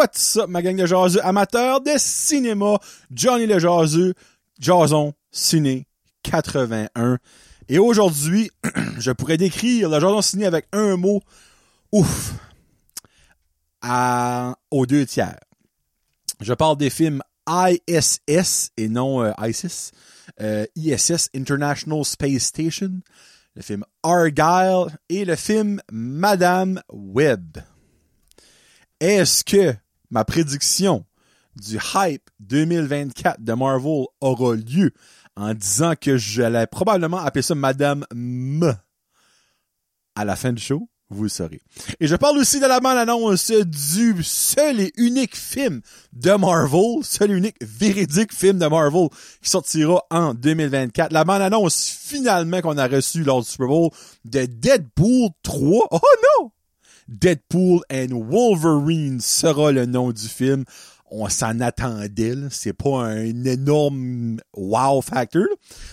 What's up, ma gang de jaseux amateurs de cinéma? Johnny le jaseux, Jason Ciné 81. Et aujourd'hui, je pourrais décrire le Jason Ciné avec un mot. Ouf! À, aux deux tiers. Je parle des films ISS et non euh, ISIS. Euh, ISS, International Space Station. Le film Argyle et le film Madame Webb. Est-ce que ma prédiction du hype 2024 de Marvel aura lieu en disant que j'allais probablement appeler ça Madame M à la fin du show? Vous le saurez. Et je parle aussi de la bande-annonce du seul et unique film de Marvel, seul et unique véridique film de Marvel qui sortira en 2024. La bande-annonce finalement qu'on a reçue lors du Super Bowl de Deadpool 3. Oh non! Deadpool and Wolverine sera le nom du film. On s'en attendait, c'est pas un énorme wow factor,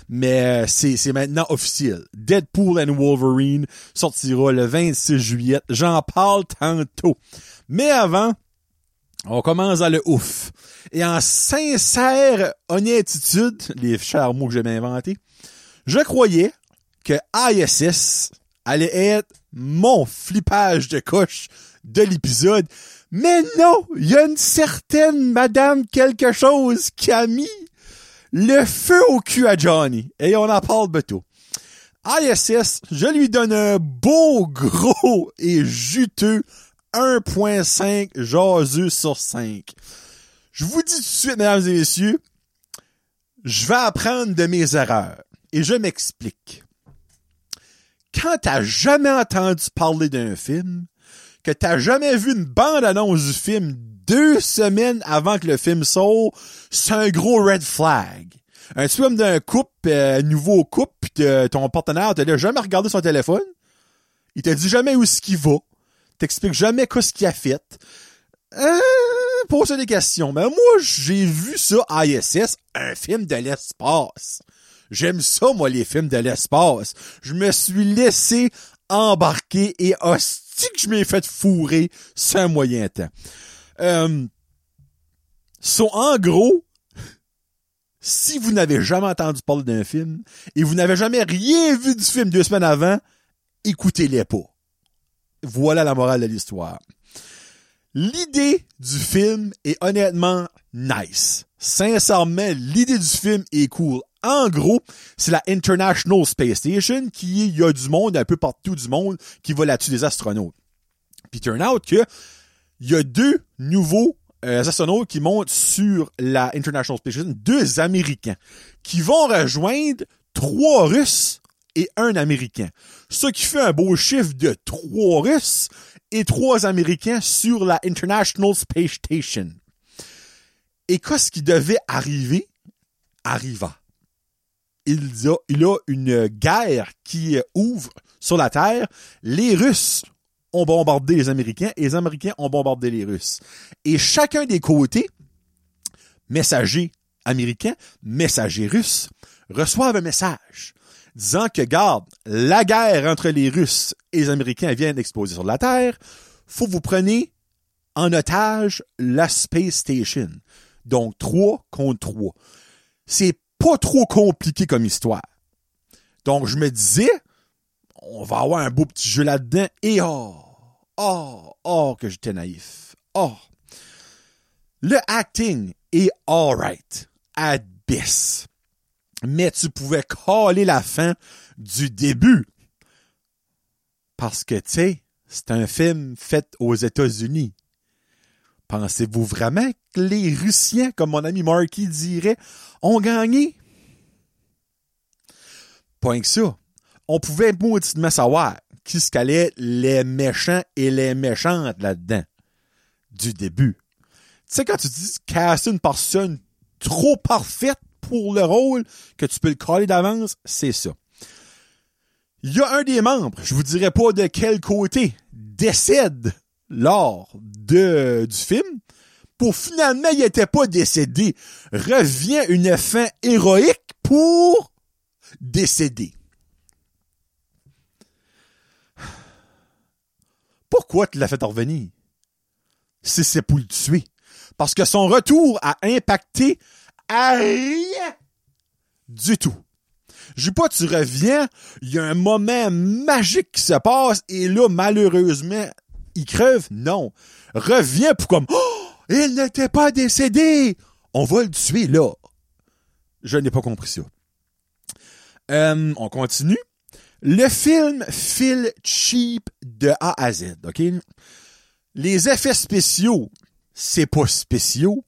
mais c'est, c'est maintenant officiel. Deadpool and Wolverine sortira le 26 juillet. J'en parle tantôt. Mais avant, on commence à le ouf. Et en sincère honnêtitude, les chers mots que j'ai inventés, je croyais que ISS allait être mon flippage de coche de l'épisode. Mais non, il y a une certaine Madame quelque chose qui a mis le feu au cul à Johnny. Et on en parle bientôt. ISS, je lui donne un beau, gros et juteux 1.5 jaseux sur 5. Je vous dis tout de suite, mesdames et messieurs, je vais apprendre de mes erreurs. Et je m'explique quand t'as jamais entendu parler d'un film, que t'as jamais vu une bande-annonce du film deux semaines avant que le film sorte, c'est un gros red flag. Un film d'un couple, euh, nouveau couple, pis ton partenaire t'a jamais regardé son téléphone. Il t'a dit jamais où ce qu'il va. T'expliques jamais qu'est-ce qu'il a fait. Euh, pose des questions. Mais moi, j'ai vu ça ISS, un film de l'espace. J'aime ça, moi, les films de l'espace. Je me suis laissé embarquer et hostie que je m'ai fait fourrer sans moyen temps. Euh, en gros, si vous n'avez jamais entendu parler d'un film et vous n'avez jamais rien vu du film deux semaines avant, écoutez-les pas. Voilà la morale de l'histoire. L'idée du film est honnêtement nice. Sincèrement, l'idée du film est cool. En gros, c'est la International Space Station qui, y a du monde un peu partout du monde qui va là-dessus des astronautes. Puis turn out que il y a deux nouveaux euh, astronautes qui montent sur la International Space Station, deux Américains, qui vont rejoindre trois Russes et un Américain. Ce qui fait un beau chiffre de trois Russes et trois Américains sur la International Space Station. Et qu'est-ce qui devait arriver? Arriva il a, a une guerre qui ouvre sur la Terre. Les Russes ont bombardé les Américains et les Américains ont bombardé les Russes. Et chacun des côtés, messagers américains, messagers russes, reçoivent un message disant que, garde, la guerre entre les Russes et les Américains vient d'exploser sur la Terre. Faut vous preniez en otage la Space Station. Donc, trois contre trois. C'est pas trop compliqué comme histoire. Donc, je me disais, on va avoir un beau petit jeu là-dedans. Et oh, oh, oh, que j'étais naïf. Oh. Le acting est alright. Abyss. Mais tu pouvais caler la fin du début. Parce que, tu sais, c'est un film fait aux États-Unis. Pensez-vous vraiment que les Russiens, comme mon ami Marky dirait, ont gagné? Point que ça. On pouvait mauditement savoir qui se calait les méchants et les méchantes là-dedans. Du début. Tu sais, quand tu dis casser une personne trop parfaite pour le rôle, que tu peux le coller d'avance, c'est ça. Il y a un des membres, je vous dirais pas de quel côté, décède lors de, du film, pour finalement il était pas décédé, revient une fin héroïque pour décéder. Pourquoi tu l'as fait revenir? si c'est pour le tuer. Parce que son retour a impacté à rien du tout. Je dis pas, tu reviens, il y a un moment magique qui se passe, et là, malheureusement, il crève. Non. Reviens pour comme, oh, il n'était pas décédé. On va le tuer, là. Je n'ai pas compris ça. Euh, on continue. Le film file cheap de A à Z, OK? Les effets spéciaux, c'est pas spéciaux.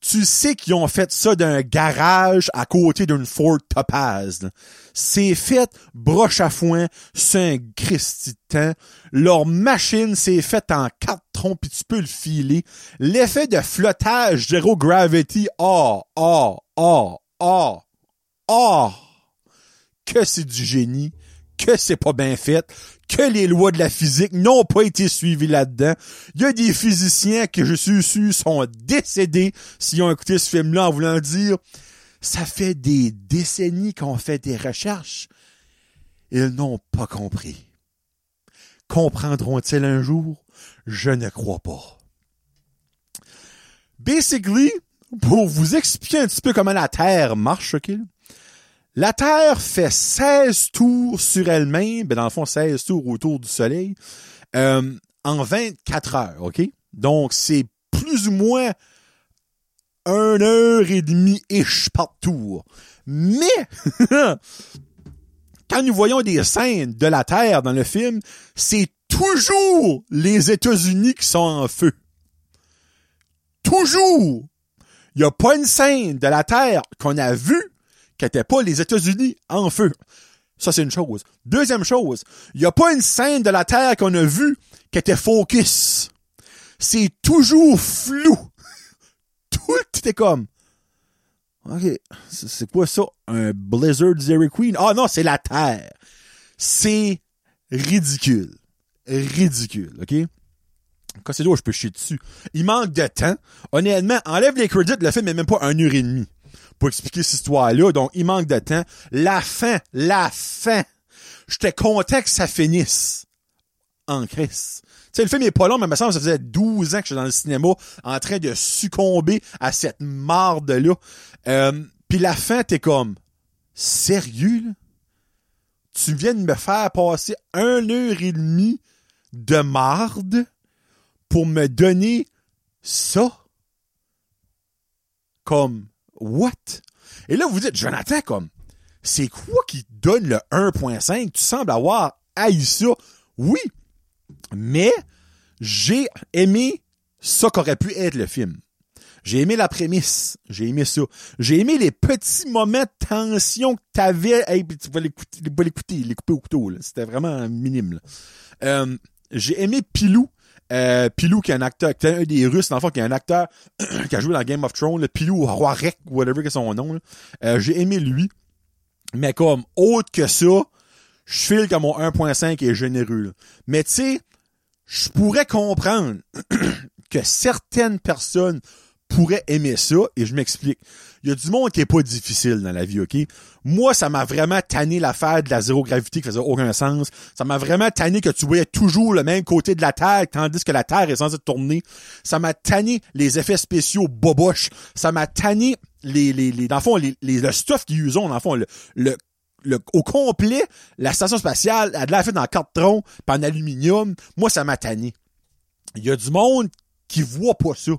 Tu sais qu'ils ont fait ça d'un garage à côté d'une Ford Topaz. C'est fait broche à foin, c'est un Leur machine s'est faite en quatre troncs pis tu peux le filer. L'effet de flottage zero gravity, oh, oh, oh, oh, oh, que c'est du génie que c'est pas bien fait, que les lois de la physique n'ont pas été suivies là-dedans. Il y a des physiciens que je suis sûr sont décédés s'ils ont écouté ce film-là en voulant dire ça fait des décennies qu'on fait des recherches. Ils n'ont pas compris. Comprendront-ils un jour? Je ne crois pas. Basically, pour vous expliquer un petit peu comment la Terre marche, ok? La Terre fait 16 tours sur elle-même, ben dans le fond 16 tours autour du Soleil, euh, en 24 heures, OK? Donc, c'est plus ou moins une heure et demie-ish par tour. Mais, quand nous voyons des scènes de la Terre dans le film, c'est toujours les États-Unis qui sont en feu. Toujours! Il n'y a pas une scène de la Terre qu'on a vue qui n'était pas les États-Unis en feu. Ça, c'est une chose. Deuxième chose, il n'y a pas une scène de la Terre qu'on a vue qui était focus. C'est toujours flou. Tout était comme. OK. C'est quoi ça? Un Blizzard Zero Queen? Ah non, c'est la Terre. C'est ridicule. Ridicule, OK? Quand c'est je peux chier dessus. Il manque de temps. Honnêtement, enlève les crédits, le film n'est même pas un heure et demie pour expliquer cette histoire-là. Donc, il manque de temps. La fin, la fin. J'étais content que ça finisse. En crise. Tu sais, le film est pas long, mais me semble ça faisait 12 ans que je suis dans le cinéma en train de succomber à cette marde-là. Euh, Puis la fin, t'es comme, sérieux? Tu viens de me faire passer un heure et demie de marde pour me donner ça? Comme, what? Et là, vous dites, Jonathan, comme, c'est quoi qui donne le 1.5? Tu sembles avoir haï ça. Oui, mais j'ai aimé ça qu'aurait pu être le film. J'ai aimé la prémisse. J'ai aimé ça. J'ai aimé les petits moments de tension que t'avais. Hey, tu vas l'écouter, l'écouter, les couper au couteau. C'était vraiment minime. Euh, j'ai aimé Pilou euh, Pilou, qui est un acteur, qui est un des Russes, dans le fond, qui est un acteur qui a joué dans Game of Thrones, le Pilou Rek, whatever que son nom. Euh, j'ai aimé lui. Mais comme, autre que ça, je file que mon 1.5 est généreux. Mais tu sais, je pourrais comprendre que certaines personnes pourrait aimer ça, et je m'explique. Il y a du monde qui est pas difficile dans la vie, OK? Moi, ça m'a vraiment tanné l'affaire de la zéro gravité qui faisait aucun sens. Ça m'a vraiment tanné que tu voyais toujours le même côté de la Terre, tandis que la Terre est censée tourner. Ça m'a tanné les effets spéciaux boboches. Ça m'a tanné les, les, les, dans le fond, les, les, le stuff qu'ils usent, dans le fond, le, le, le, au complet, la station spatiale a de la fait en carton, pas en aluminium. Moi, ça m'a tanné. Il y a du monde qui voit pas ça.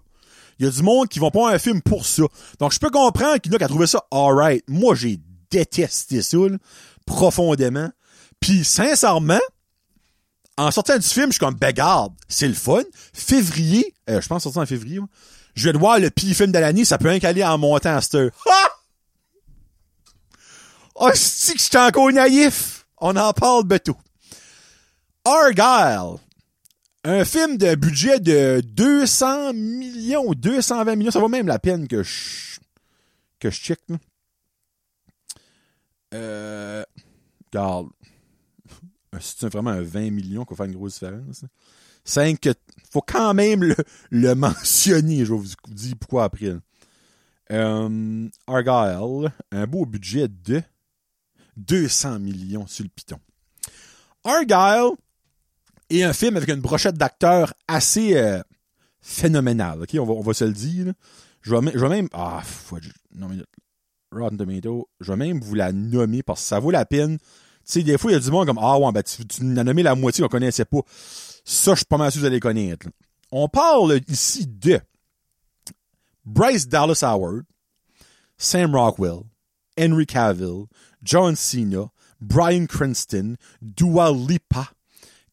Il y a du monde qui vont pas un film pour ça. Donc, je peux comprendre qu'il y en a qui a trouvé ça alright. Moi, j'ai détesté ça, profondément. Puis, sincèrement, en sortant du film, je suis comme, ben c'est le fun. Février, euh, je pense sortir en février, je vais voir le pire film de l'année, ça peut aller en montant à cette heure. Ah! Oh, c'est que je suis encore naïf. On en parle tout. Argyle, un film de budget de 200 millions, 220 millions, ça vaut même la peine que je, que je check, là. Euh, regarde. C'est vraiment un 20 millions qu'on fait une grosse différence. 5, faut quand même le, le mentionner, je vais vous dire pourquoi après. Euh, Argyle, un beau budget de 200 millions sur le piton. Argyle, et un film avec une brochette d'acteurs assez euh, phénoménal, ok? On va, on va se le dire. Je vais, même- ah, non, mais, Rotten Tomato, je vais même vous la nommer parce que ça vaut la peine. Tu sais, des fois, il y a du monde comme, ah ouais, ben, tu, tu as nommé la moitié qu'on connaissait pas. Ça, je suis pas mal sûr que vous allez connaître. On parle ici de Bryce Dallas Howard, Sam Rockwell, Henry Cavill, John Cena, Brian Cranston, Dua Lipa,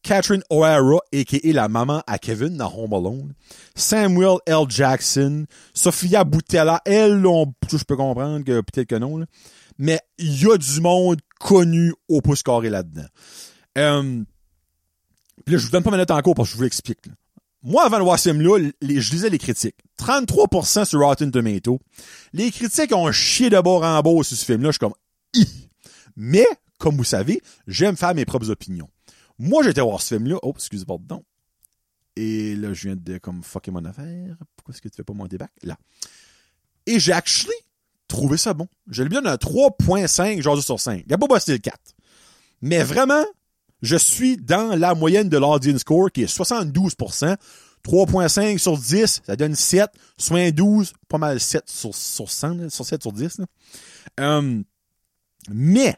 Catherine O'Hara, a.k.a. la maman à Kevin dans Home Alone, Samuel L. Jackson, Sophia Boutella, elle, on, je peux comprendre que peut-être que non, là. mais il y a du monde connu au pouce carré là-dedans. Euh, là, je vous donne pas ma note en cours parce que je vous l'explique. là. Moi, avant ce film-là, les- je lisais les critiques. 33% sur Rotten Tomato. Les critiques ont chié de bord en bord sur ce film-là. Je suis comme, Hi! Mais, comme vous savez, j'aime faire mes propres opinions. Moi, j'étais voir ce film-là. Oh, excusez pardon. Et là, je viens de comme fucker mon affaire. Pourquoi est-ce que tu fais pas mon débac? Là. Et j'ai actually trouvé ça bon. Je lui donne un 3.5 genre sur 5. Il a pas bossé le 4. Mais vraiment, je suis dans la moyenne de l'audience score qui est 72%. 3.5 sur 10, ça donne 7. Soit 12, pas mal 7 sur, sur 100, là, sur 7 sur 10. là. Euh, mais,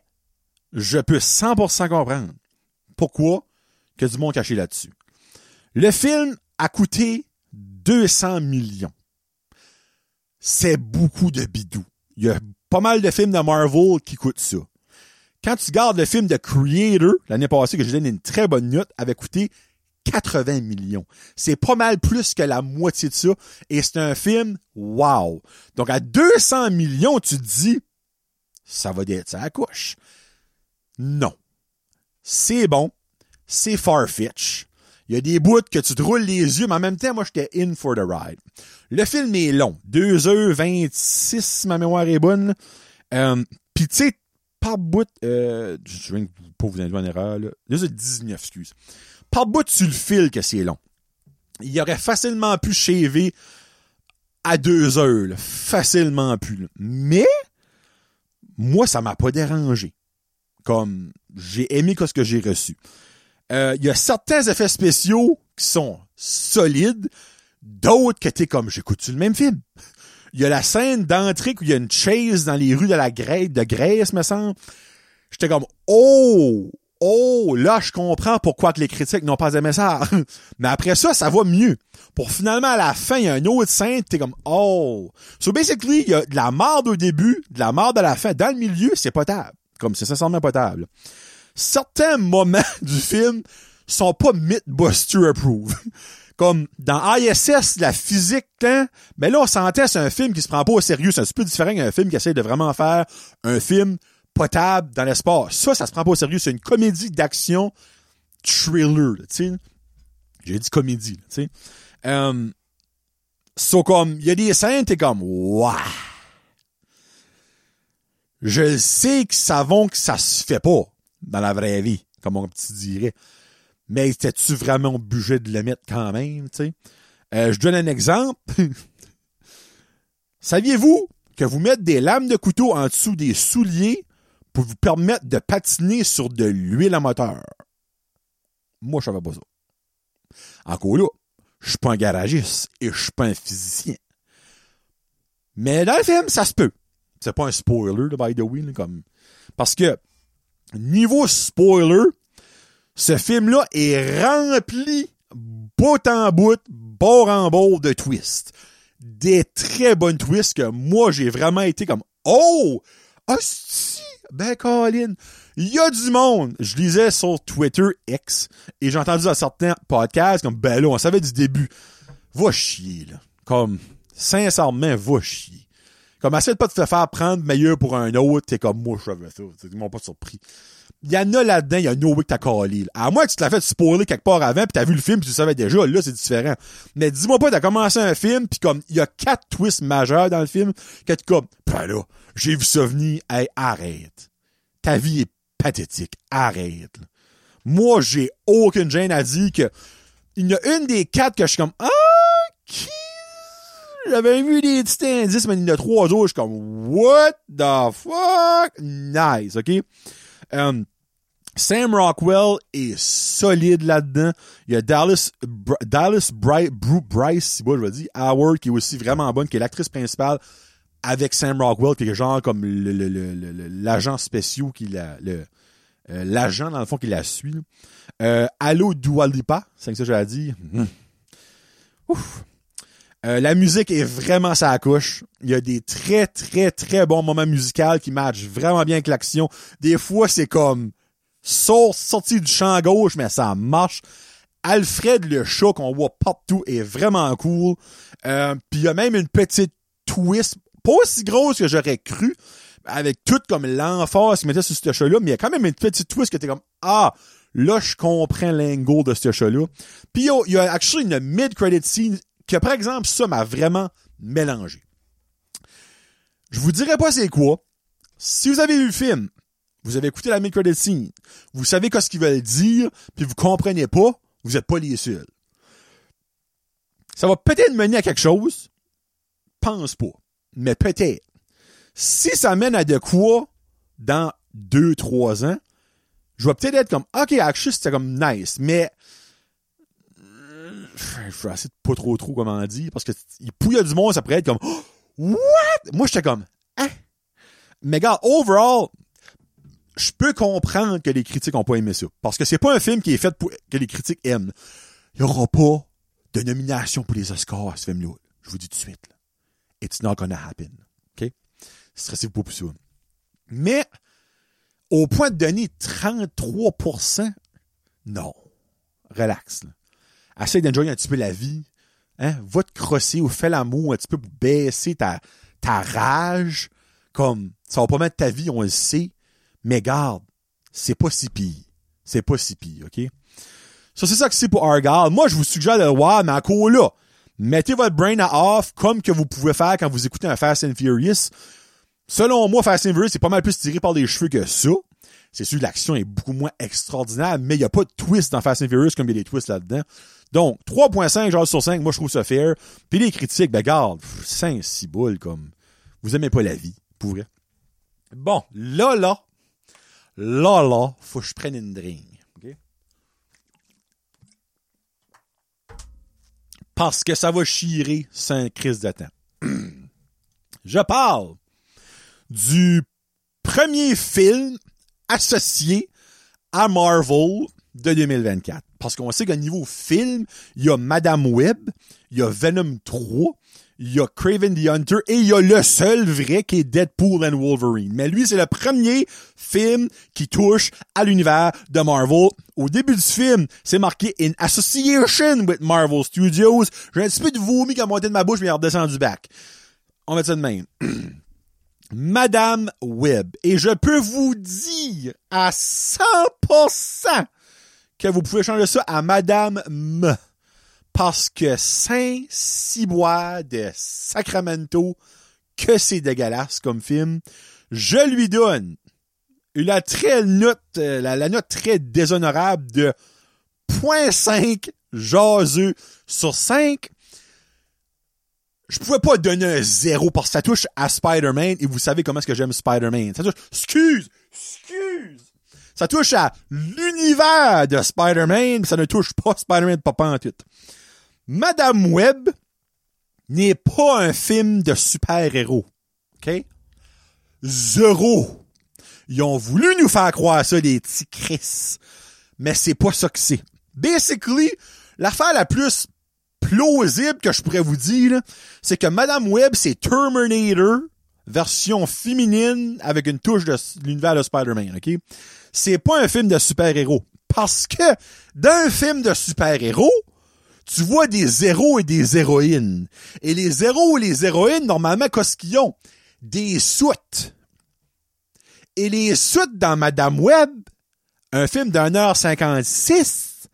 je peux 100% comprendre pourquoi que du monde caché là-dessus. Le film a coûté 200 millions. C'est beaucoup de bidou. Il y a pas mal de films de Marvel qui coûtent ça. Quand tu gardes le film de Creator, l'année passée, que j'ai donné une très bonne note, avait coûté 80 millions. C'est pas mal plus que la moitié de ça. Et c'est un film, wow. Donc, à 200 millions, tu te dis, ça va être ça à couche. Non. C'est bon. C'est far-fetch. Il y a des bouts que tu te roules les yeux, mais en même temps, moi, j'étais in for the ride. Le film est long. 2h26, si ma mémoire est bonne. Euh, Puis, tu sais, par bout, euh, je viens pas vous induire en erreur, là. 2h19, excuse. Par bout, tu le files que c'est long. Il aurait facilement pu shaver à deux heures, là. facilement pu. là. Mais, moi, ça m'a pas dérangé. Comme, j'ai aimé ce que j'ai reçu. Euh, Il y a certains effets spéciaux qui sont solides, d'autres que t'es comme, j'écoute-tu le même film? Il y a la scène d'entrée où il y a une chase dans les rues de la Grèce, de Grèce, me semble. J'étais comme, oh, oh, là, je comprends pourquoi que les critiques n'ont pas aimé ça. Mais après ça, ça va mieux. Pour finalement, à la fin, il y a une autre scène, t'es comme, oh. So basically, il y a de la marde au début, de la marde à la fin. Dans le milieu, c'est potable. Comme c'est sincèrement potable. Certains moments du film sont pas Mythbuster approved. Comme dans ISS, la physique, hein, mais là, on sentait c'est un film qui se prend pas au sérieux. C'est un petit peu différent qu'un film qui essaie de vraiment faire un film potable dans l'espace. Ça, ça se prend pas au sérieux. C'est une comédie d'action thriller, tu sais. J'ai dit comédie, tu sais. So, comme, il y a des scènes, t'es comme, waouh! Je sais que savons que ça se fait pas dans la vraie vie, comme on te dirait. Mais était-tu vraiment obligé de le mettre quand même, tu sais? Euh, je donne un exemple. Saviez-vous que vous mettez des lames de couteau en dessous des souliers pour vous permettre de patiner sur de l'huile à moteur? Moi, je savais pas ça. Encore là, je suis pas un garagiste et je suis pas un physicien. Mais dans le film, ça se peut. C'est pas un spoiler, là, by the way, comme. Parce que, niveau spoiler, ce film-là est rempli, bout en bout, bord en bord de twists. Des très bonnes twists que moi, j'ai vraiment été comme, oh! Hostie! Ben, Colin! Il y a du monde! Je lisais sur Twitter X, et j'ai entendu dans certains podcasts, comme, ben là, on savait du début. Va chier, là. Comme, sincèrement, va chier. Comme, essaie de pas te faire prendre meilleur pour un autre, t'es comme, moi, je savais ça. Ils m'ont pas surpris. Il y en a là-dedans, il y a no way que t'as calé. À moins que tu te l'as fait spoiler quelque part avant, puis t'as vu le film, puis tu savais déjà, là, c'est différent. Mais dis-moi pas, t'as commencé un film, puis comme, il y a quatre twists majeurs dans le film, que tu comme, ben là, j'ai vu ça venir, hey, arrête. Ta vie est pathétique, arrête. là. Moi, j'ai aucune gêne à dire que, il y a une des quatre que je suis comme, ah, qui j'avais vu des petits mais il y en a trois autres, je suis comme, what the fuck? Nice, ok? Euh, Sam Rockwell est solide là-dedans. Il y a Dallas, Dallas Bryce, Bryce, je vais dire, Howard, qui est aussi vraiment bonne, qui est l'actrice principale avec Sam Rockwell, qui est genre comme l'agent spécial qui la, le, euh, l'agent dans le fond qui la suit. Euh, Allo Dualipa, c'est ça que j'ai dit. Mm-hmm. Ouf. Euh, la musique est vraiment sa couche. Il y a des très, très, très bons moments musicaux qui matchent vraiment bien avec l'action. Des fois, c'est comme sorti du champ gauche, mais ça marche. Alfred le chat qu'on voit partout est vraiment cool. Euh, Puis il y a même une petite twist, pas aussi grosse que j'aurais cru, avec tout comme l'emphase qu'il mettait sur ce chat-là, mais il y a quand même une petite twist que t'es comme Ah, là je comprends l'angle de ce chat-là. Puis il y a actually une mid-credit scene que par exemple ça m'a vraiment mélangé. Je vous dirais pas c'est quoi. Si vous avez vu le film, vous avez écouté la mid-credit scene, vous savez qu'est-ce qu'ils veulent dire, puis vous comprenez pas, vous êtes pas les seuls. Ça va peut-être mener à quelque chose, pense pas, mais peut-être. Si ça mène à de quoi dans deux, trois ans, je vais peut-être être comme, ok, actually, c'était comme nice, mais je vais essayer de pas trop trop comment dire, parce que il pouille du monde, ça pourrait être comme, what? Moi, j'étais comme, hein? Mais gars, overall, je peux comprendre que les critiques ont pas aimé ça. Parce que c'est pas un film qui est fait pour que les critiques aiment. Il y aura pas de nomination pour les Oscars à ce film-là. Je vous dis tout de suite. Là. It's not gonna happen. OK? Stressez-vous pas pour ça. Mais, au point de donner 33%, non. Relax. Là. Essaye d'enjoyer un petit peu la vie. Hein? Va te crosser ou fais l'amour un petit peu pour baisser ta, ta rage. Comme, ça va pas mettre ta vie, on le sait. Mais garde, c'est pas si pire. C'est pas si pire, OK? Ça, c'est ça que c'est pour Argyle. Moi, je vous suggère de le voir, mais encore là, mettez votre brain à off comme que vous pouvez faire quand vous écoutez un Fast and Furious. Selon moi, Fast and Furious, c'est pas mal plus tiré par les cheveux que ça. C'est sûr, l'action est beaucoup moins extraordinaire, mais il n'y a pas de twist dans Fast and Furious comme il y a des twists là-dedans. Donc, 3.5 genre sur 5, moi je trouve ça fair. Puis les critiques, ben garde, 5, 6 boules comme. Vous aimez pas la vie, pour vrai. Bon, là, là, là, là, faut que je prenne une drink. Parce que ça va chirer sans crise de temps. je parle du premier film associé à Marvel de 2024. Parce qu'on sait qu'au niveau film, il y a Madame Web, il y a Venom 3, il y a Craven the Hunter et il y a le seul vrai qui est Deadpool and Wolverine. Mais lui, c'est le premier film qui touche à l'univers de Marvel. Au début du film, c'est marqué In Association with Marvel Studios. J'ai un petit peu de vomi qui a monté de ma bouche, mais il a redescendu back. On va mettre ça de même. Madame Web. Et je peux vous dire à 100% que vous pouvez changer ça à Madame M parce que Saint-Ciboire de Sacramento, que c'est dégueulasse comme film, je lui donne la très note, euh, la, note très déshonorable de 0.5 jaseux sur 5. Je pouvais pas donner un zéro parce que ça touche à Spider-Man et vous savez comment est-ce que j'aime Spider-Man. Ça touche, excuse, excuse. Ça touche à l'univers de Spider-Man, ça ne touche pas Spider-Man papa en tout. Madame Web n'est pas un film de super-héros. OK? Zéro. Ils ont voulu nous faire croire ça, des petits Chris. Mais c'est pas ça que c'est. Basically, l'affaire la plus plausible que je pourrais vous dire, c'est que Madame Web, c'est Terminator, version féminine, avec une touche de l'univers de Spider-Man, ok? C'est pas un film de super-héros. Parce que, d'un film de super-héros, tu vois des héros et des héroïnes. Et les héros et les héroïnes, normalement, qu'est-ce qu'ils ont? Des soutes. Et les soutes dans Madame Web, un film d'un heure 56,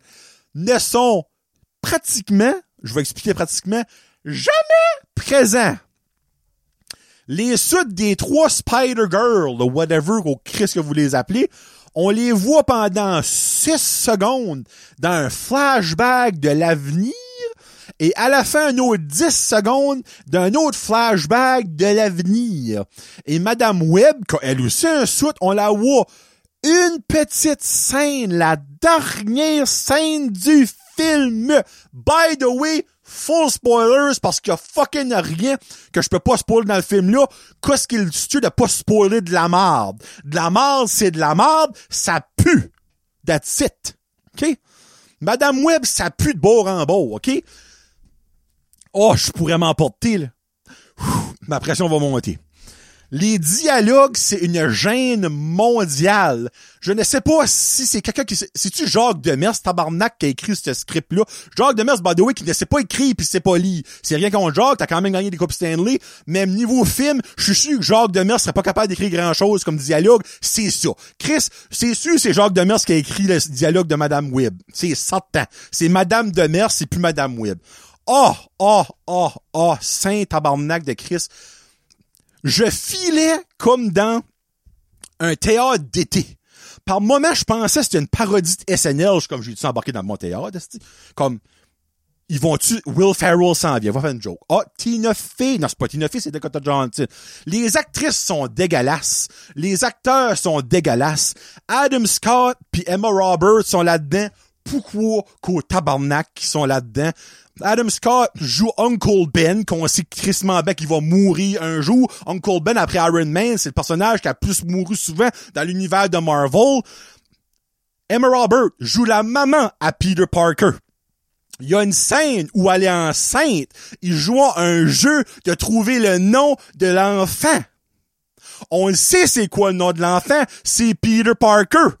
ne sont pratiquement, je vais expliquer pratiquement, jamais présents. Les soutes des trois Spider-Girls, ou whatever, au Christ que vous les appelez, on les voit pendant 6 secondes dans un flashback de l'avenir et à la fin, un autre 10 secondes d'un autre flashback de l'avenir. Et Madame Webb, quand elle aussi un soute, on la voit une petite scène, la dernière scène du film. By the way, full spoilers parce qu'il y a fucking rien que je peux pas spoiler dans le film là. Qu'est-ce qu'il tue de pas spoiler de la merde? De la merde, c'est de la merde, ça pue. That's it. OK? Madame Webb, ça pue de bord en bord, OK? Oh, je pourrais m'emporter, là. ma pression va monter. Les dialogues, c'est une gêne mondiale. Je ne sais pas si c'est quelqu'un qui... C'est-tu Jacques Demers, tabarnak, qui a écrit ce script-là? Jacques Demers, by the way, qui ne sait pas écrire puis sait pas lire. C'est rien contre Jacques, t'as quand même gagné des Coupes Stanley. Même niveau film, je suis sûr que Jacques Demers serait pas capable d'écrire grand-chose comme dialogue. C'est ça. Chris, c'est sûr c'est Jacques Demers qui a écrit le dialogue de Madame Webb. C'est certain. C'est Madame Demers, c'est plus Madame Webb. Oh, oh, oh, oh, saint tabarnak de Chris je filais comme dans un théâtre d'été. Par moment, je pensais que c'était une parodie de SNL, comme j'ai dit embarqué dans mon théâtre, comme ils vont-tu, Will Ferrell s'en vient, va faire une joke. Ah, Tina Fey, non, c'est pas Tina Fey, c'est Dakota Johnson. Les actrices sont dégueulasses. Les acteurs sont dégueulasses. Adam Scott puis Emma Roberts sont là-dedans. Pourquoi qu'au tabarnak qui sont là-dedans? Adam Scott joue Uncle Ben, qu'on sait crissement bien qu'il va mourir un jour. Uncle Ben, après Iron Man, c'est le personnage qui a plus mouru souvent dans l'univers de Marvel. Emma Robert joue la maman à Peter Parker. Il y a une scène où elle est enceinte. Il joue un jeu de trouver le nom de l'enfant. On sait c'est quoi le nom de l'enfant. C'est Peter Parker.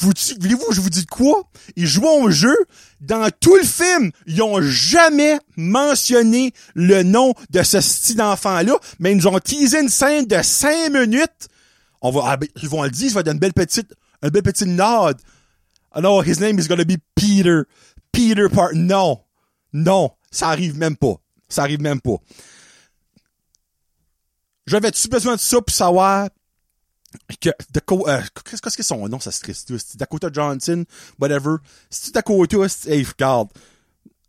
Vous, voulez-vous, je vous dis quoi? Ils jouent au jeu. Dans tout le film, ils ont jamais mentionné le nom de ce style d'enfant-là, mais ils nous ont teasé une scène de cinq minutes. On va, ah, ben, ils vont le dire, ça va être une belle petite, une belle petite nod. Alors, his name is gonna be Peter. Peter Part. Non. Non. Ça arrive même pas. Ça arrive même pas. J'avais-tu besoin de ça pour savoir que euh, qu'est-ce que c'est son nom, ça se triste, Dakota Johnson, whatever. C'est Dakota, hey, regarde.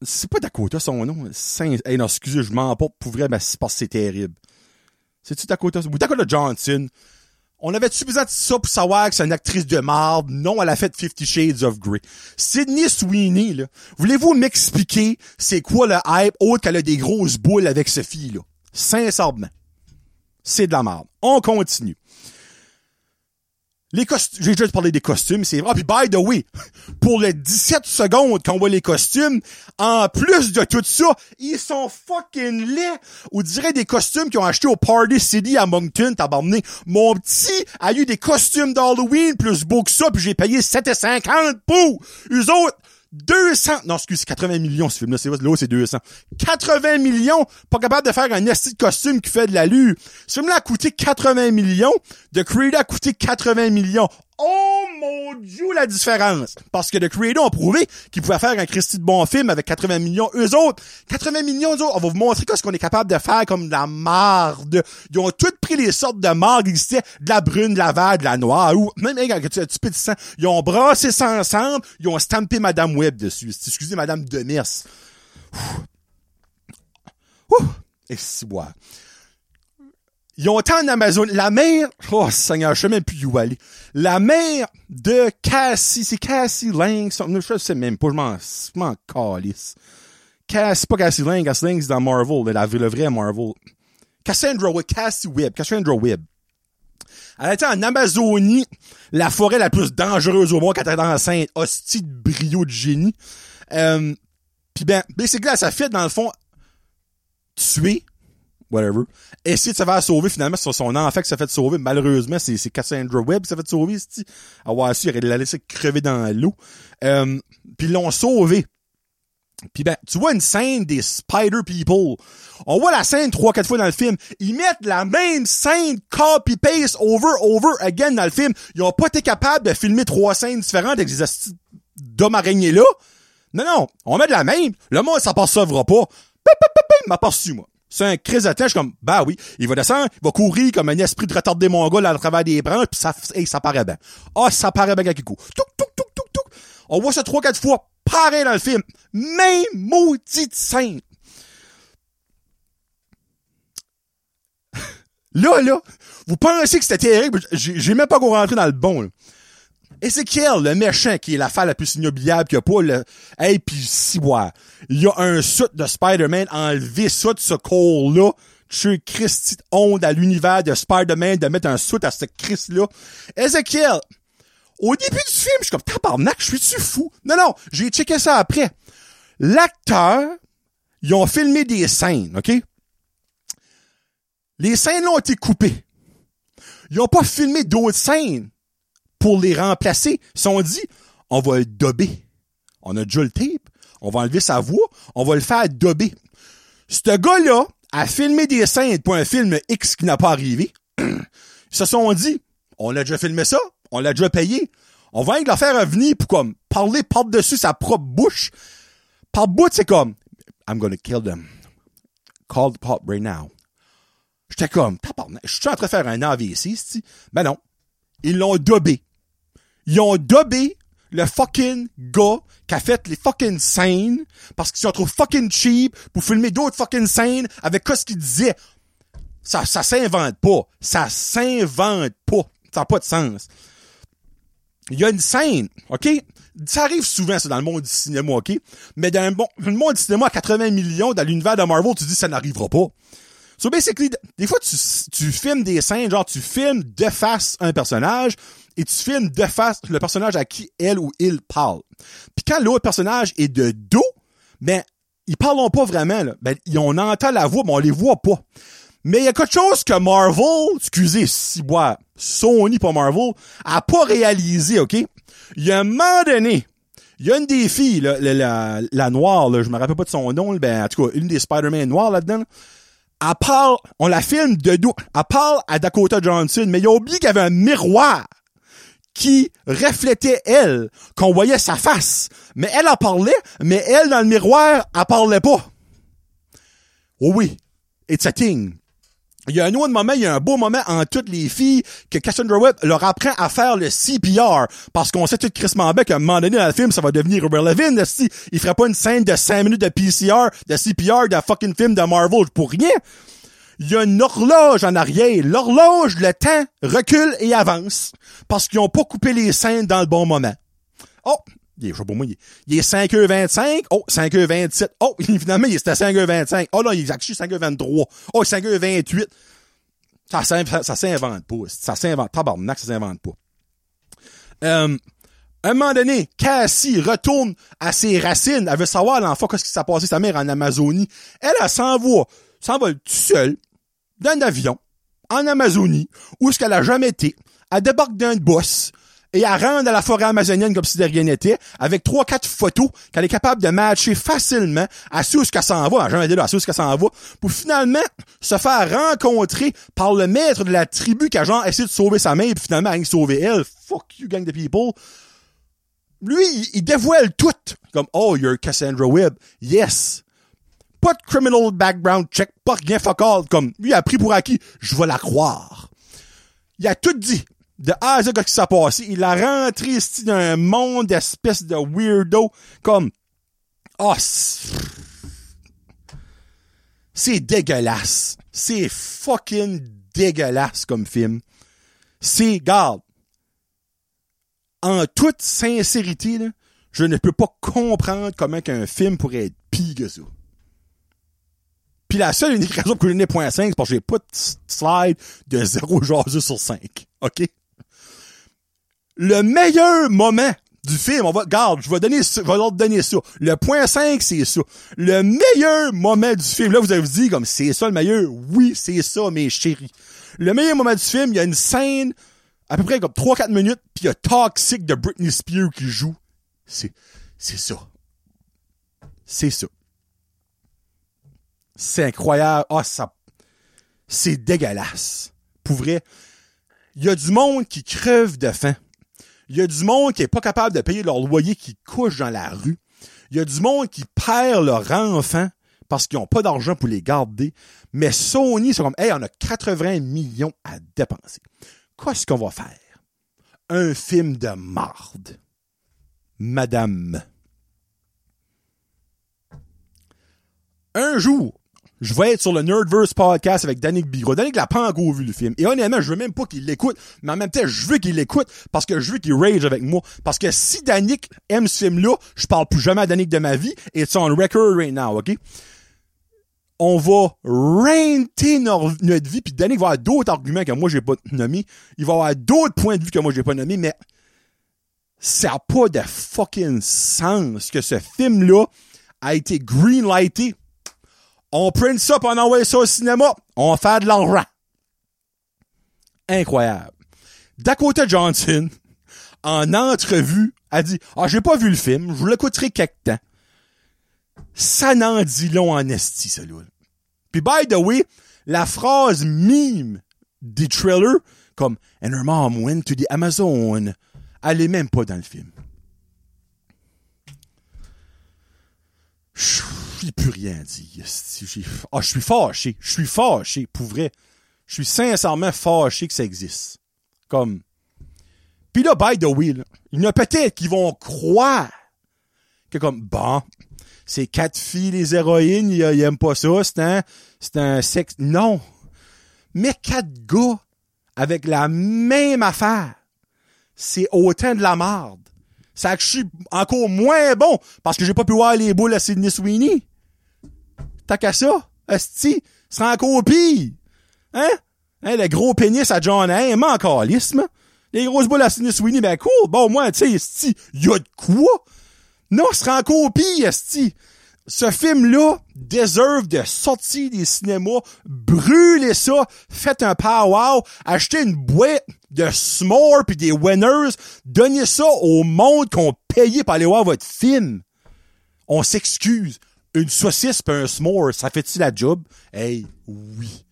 C'est pas Dakota son nom. Saint, hey, non, excusez, je m'en pas pour vrai, mais c'est parce que c'est terrible. C'est-tu Dakota, ou Dakota Johnson? On avait-tu besoin de ça pour savoir que c'est une actrice de marde? Non, elle a fait Fifty Shades of Grey. Sydney Sweeney, là. Voulez-vous m'expliquer c'est quoi le hype autre qu'elle a des grosses boules avec ce fille-là? Sincèrement. C'est de la merde. On continue. Les costumes, j'ai déjà parlé des costumes, c'est vrai. Ah, puis by the way, pour les 17 secondes qu'on voit les costumes, en plus de tout ça, ils sont fucking laids. On dirait des costumes qu'ils ont achetés au Party City à Moncton, tabarné. Mon petit a eu des costumes d'Halloween plus beau que ça, puis j'ai payé 7,50 pour. Eux autres, 200, non, excuse, 80 millions, ce film-là, c'est là, c'est 200. 80 millions, pas capable de faire un esti de costume qui fait de l'allure. Ce film-là a coûté 80 millions, The Creator a coûté 80 millions. Oh mon dieu, la différence! Parce que The Creator ont prouvé qu'ils pouvaient faire un Christy de bon film avec 80 millions. Eux autres, 80 millions, eux autres, on va vous montrer ce qu'on est capable de faire comme de la marde. Ils ont toutes pris les sortes de marde qui existaient, de la brune, de la verte, de la noire, ou même avec un petit peu de sang? Ils ont brassé ça ensemble, ils ont stampé Madame Webb dessus. Excusez Madame Demers. Ouh. Et si. Ils ont tant en Amazon. La mère, oh Seigneur, je sais même plus où aller. La mère de Cassie, c'est Cassie Lang, je sais même pas, je m'en, calisse. Cassie, pas Cassie Lang, Cassie Lang c'est dans Marvel, la, le vrai Marvel. Cassandra Webb, Cassie Webb, Cassandra Webb. Elle était en Amazonie, la forêt la plus dangereuse au monde quand elle était enceinte. Hostie de brio de génie. Euh, Pis ben, basically, elle s'est fait, dans le fond, tuer whatever, essayer de se faire sauver, finalement, c'est son enfant qui s'est fait sauver. Malheureusement, c'est, c'est Cassandra Webb qui s'est fait sauver, c'est Ah ouais, si, il l'a laissé crever dans l'eau. Euh, puis ils l'ont sauvé. Puis ben, tu vois une scène des Spider People. On voit la scène trois, quatre fois dans le film. Ils mettent la même scène copy-paste over, over again dans le film. Ils ont pas été capables de filmer trois scènes différentes avec des d'hommes araignées là. Non, non, on met de la même. Le monde, ça passera pas. Il m'a pas su, moi. C'est un crise de comme, bah oui, il va descendre, il va courir comme un esprit de retardé mongol à travers des branches, puis ça, hey, ça paraît bien. Ah, oh, ça paraît bien coup. Touc, touc, touc, touc, touc. On voit ça trois, quatre fois, pareil dans le film. Même maudite scène. là, là, vous pensez que c'était terrible, j'ai même pas qu'on rentrer dans le bon, là. Ezekiel, le méchant, qui est la femme la plus ignobiliable qu'il n'y a pas, le, hey, pis si, il y a un suit de Spider-Man, enlevé ça de ce corps-là, tu Christy honte à l'univers de Spider-Man de mettre un suit à ce Christ-là. Ezekiel, au début du film, je suis comme, tabarnak, je suis-tu fou? Non, non, j'ai checké ça après. L'acteur, ils ont filmé des scènes, OK? Les scènes ont été coupées. Ils ont pas filmé d'autres scènes pour les remplacer. Se sont dit, on va le dober. On a déjà le tape. On va enlever sa voix. On va le faire dober. Ce gars-là a filmé des scènes pour un film X qui n'a pas arrivé. Ils se sont dit, on a déjà filmé ça. On l'a déjà payé. On va le faire revenir pour comme parler par-dessus sa propre bouche. Par bout, c'est comme, I'm gonna kill them. Call the pop right now. J'étais comme, je suis en train de faire un AVC, ici. Ben non. Ils l'ont dobé. Ils ont dobé le fucking gars qui a fait les fucking scènes parce qu'ils sont trop fucking cheap pour filmer d'autres fucking scènes avec quoi ce qu'ils disaient. Ça, ça s'invente pas. Ça s'invente pas. Ça n'a pas de sens. Il y a une scène, OK? Ça arrive souvent, ça, dans le monde du cinéma, OK? Mais dans le monde du cinéma à 80 millions, dans l'univers de Marvel, tu dis ça n'arrivera pas. So basically, des fois, tu, tu filmes des scènes, genre tu filmes de face un personnage et tu filmes de face le personnage à qui elle ou il parle. Puis quand l'autre personnage est de dos, ben, ils parlent pas vraiment, là. Ben, on entend la voix, mais on les voit pas. Mais il y a quelque chose que Marvel, excusez, si bois, Sony pas Marvel, a pas réalisé, OK? Il y a un moment donné, il y a une des filles, là, la, la, noire, là, je me rappelle pas de son nom, ben, en tout cas, une des Spider-Man noires là-dedans, elle parle, on la filme de dos, elle parle à Dakota Johnson, mais il a oublié qu'il y avait un miroir qui reflétait elle, qu'on voyait sa face. Mais elle en parlait, mais elle, dans le miroir, elle parlait pas. Oh oui, it's a thing. Il y a un autre moment, il y a un beau moment en toutes les filles que Cassandra Webb leur apprend à faire le CPR. Parce qu'on sait tout crissement bien qu'à un moment donné dans le film, ça va devenir relevant. Si il ferait pas une scène de 5 minutes de PCR, de CPR d'un fucking film de Marvel pour rien. Il y a une horloge en arrière. L'horloge, le temps, recule et avance. Parce qu'ils ont pas coupé les scènes dans le bon moment. Oh! Il est, je sais pas moi, il est 5h25. Oh, 5h27. Oh, finalement, il était 5h25. Oh là, il est actually 5h23. Oh, 5h28. Ça, ça, ça s'invente pas. Ça s'invente. Tabarnak, ça s'invente pas. Euh, à un moment donné, Cassie retourne à ses racines. Elle veut savoir l'enfant qu'est-ce qui s'est passé sa mère en Amazonie. Elle, elle s'envoie, s'envole tout seul, d'un avion, en Amazonie, où est-ce qu'elle a jamais été. Elle débarque d'un boss et elle rentre dans la forêt amazonienne comme si de rien n'était, avec trois, quatre photos qu'elle est capable de matcher facilement à ce qu'elle s'en va, elle jamais dit là, à ce qu'elle s'en va, pour finalement se faire rencontrer par le maître de la tribu qui a genre essayé de sauver sa mère, puis finalement rien sauver elle. Fuck you, gang de people. Lui, il, dévoile tout. Comme, oh, you're Cassandra Webb. Yes. Pas de criminal background check, pas rien fuck. Comme, lui a pris pour acquis. Je vais la croire. Il a tout dit de A à Z qui s'est passé. Il a rentré ici dans un monde d'espèces de weirdo comme Oh c'est dégueulasse. C'est fucking dégueulasse comme film. C'est, garde, en toute sincérité, là, je ne peux pas comprendre comment qu'un film pourrait être pire que ça. Puis la seule unique raison pour que je n'ai point 5, c'est parce que j'ai pas de slide de 0 jaseux sur 5. OK? le meilleur moment du film, on va, garde, je vais donner, je vais leur donner ça. Le point 5, c'est ça. Le meilleur moment du film, là, vous avez dit, comme, c'est ça le meilleur? Oui, c'est ça, mes chéris. Le meilleur moment du film, il y a une scène, à peu près comme 3-4 minutes, puis il y a Toxic de Britney Spears qui joue. C'est, c'est ça. C'est ça. C'est incroyable. Ah, ça, c'est dégueulasse. Pour vrai. Il y a du monde qui crève de faim. Il y a du monde qui est pas capable de payer leur loyer qui couche dans la rue. Il y a du monde qui perd leur enfant parce qu'ils n'ont pas d'argent pour les garder. Mais Sony, c'est comme, hey, on a 80 millions à dépenser. Qu'est-ce qu'on va faire? Un film de marde. Madame. Un jour, je vais être sur le Nerdverse podcast avec Danick Bigra. Danick l'a pas encore vu le film. Et honnêtement, je veux même pas qu'il l'écoute, mais en même temps, je veux qu'il l'écoute parce que je veux qu'il rage avec moi. Parce que si Danick aime ce film-là, je parle plus jamais à Danick de ma vie et c'est on record right now, ok? On va renter notre vie, puis Danick va avoir d'autres arguments que moi j'ai pas nommés. Il va avoir d'autres points de vue que moi j'ai pas nommés, mais ça a pas de fucking sens que ce film-là a été greenlighté on print ça on envoie ça au cinéma. On fait de l'argent. Incroyable. Dakota Johnson, en entrevue, a dit, ah, j'ai pas vu le film, je l'écouterai quelque temps. Ça n'en dit long en esti, ça, là. Puis, by the way, la phrase mime des trailers, comme, and her mom went to the Amazon, elle est même pas dans le film. J'ai plus rien dit. Ah, je suis fâché. Je suis fâché, pour vrai. Je suis sincèrement fâché que ça existe. Comme. Puis là, by the way, il y en a peut-être qui vont croire que comme, bon, c'est quatre filles, les héroïnes, ils, ils aiment pas ça, c'est un, c'est un sexe. Non. Mais quatre gars avec la même affaire, c'est autant de la marde. Ça que je suis encore moins bon parce que j'ai pas pu voir les boules à Sidney Sweeney. T'as qu'à ça, esti, sera encore pire. Hein? Hein, le gros pénis à John Hamm, encore. Les grosses boules à Sidney Sweeney, ben cool. Bon, moi, tu sais, esti, y a de quoi? Non, ce sera encore pire, esti. Ce film-là deserve de sortir des cinémas, brûler ça, faites un power, achetez une boîte de s'more puis des winners, donnez ça au monde qu'on payé pour aller voir votre film. On s'excuse une saucisse pis un s'more, ça fait-tu la job? Hey, oui.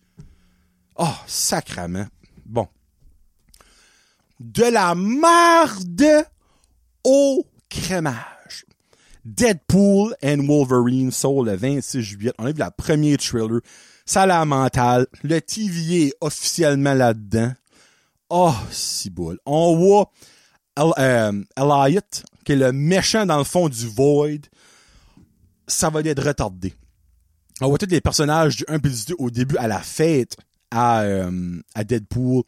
Oh, sacrament. Bon. De la marde au crémage. Deadpool and Wolverine sort le 26 juillet. On a vu la première trailer. Ça la mentale. Le TVA est officiellement là-dedans. Oh, si boule. On voit euh, Elliot, qui est le méchant dans le fond du Void ça va être retardé. On voit tous les personnages du 1 et du 2 au début à la fête à, euh, à Deadpool.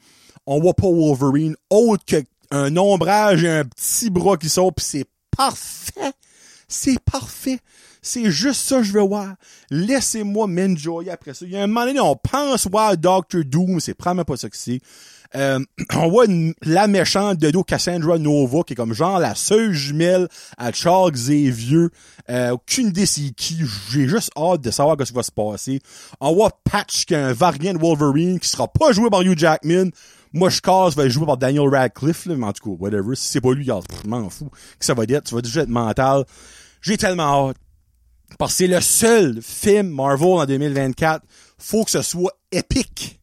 On voit pas Wolverine autre qu'un ombrage et un petit bras qui sort pis c'est parfait. C'est parfait. C'est juste ça que je veux voir. Laissez-moi m'enjoyer après ça. Il y a un moment donné, on pense voir Doctor Doom, c'est probablement pas ça que c'est. Euh, on voit la méchante de dos Cassandra Nova, qui est comme genre la seule jumelle à Charles Xavier. Euh, aucune idée c'est qui. J'ai juste hâte de savoir ce qui va se passer. On voit Patch, qui est un variant Wolverine, qui sera pas joué par Hugh Jackman. Moi, je casse, va être joué par Daniel Radcliffe, là, mais en tout cas, whatever. Si c'est pas lui, je m'en fous. Que ça va être, tu vas déjà être mental. J'ai tellement hâte. Parce que c'est le seul film Marvel en 2024. Faut que ce soit épique.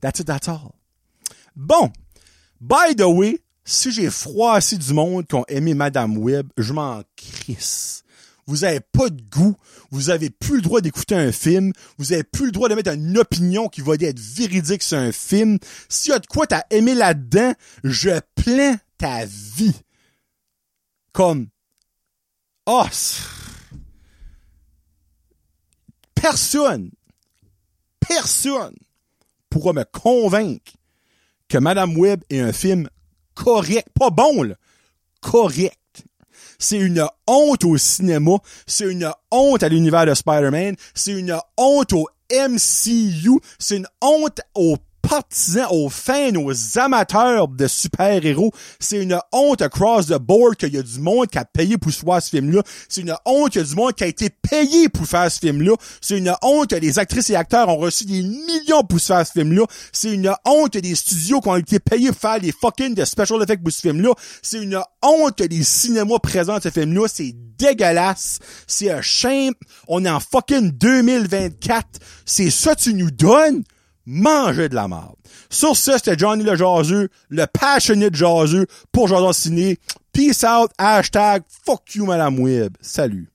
That's it, that's all. Bon. By the way, si j'ai froissé du monde qui ont aimé Madame Web, je m'en crisse. Vous avez pas de goût. Vous avez plus le droit d'écouter un film. Vous avez plus le droit de mettre une opinion qui va être véridique sur un film. S'il y a de quoi t'as aimé là-dedans, je plains ta vie. Comme, oh, personne, personne pourra me convaincre que Madame Web est un film correct, pas bon, là, correct. C'est une honte au cinéma, c'est une honte à l'univers de Spider-Man, c'est une honte au MCU, c'est une honte au partisans, aux fans, aux amateurs de super-héros. C'est une honte across the board qu'il y a du monde qui a payé pour voir ce film-là. C'est une honte qu'il y a du monde qui a été payé pour faire ce film-là. C'est une honte que les actrices et acteurs ont reçu des millions pour faire ce film-là. C'est une honte que des studios qui ont été payés pour faire des fucking de special effects pour ce film-là. C'est une honte que les cinémas présentent ce film-là. C'est dégueulasse. C'est un shame. On est en fucking 2024. C'est ça que tu nous donnes? Manger de la merde. Sur ce, c'était Johnny le jaseux, le passionné de jaseux pour Jason Ciné. Peace out, hashtag fuck you Madame Web. Salut.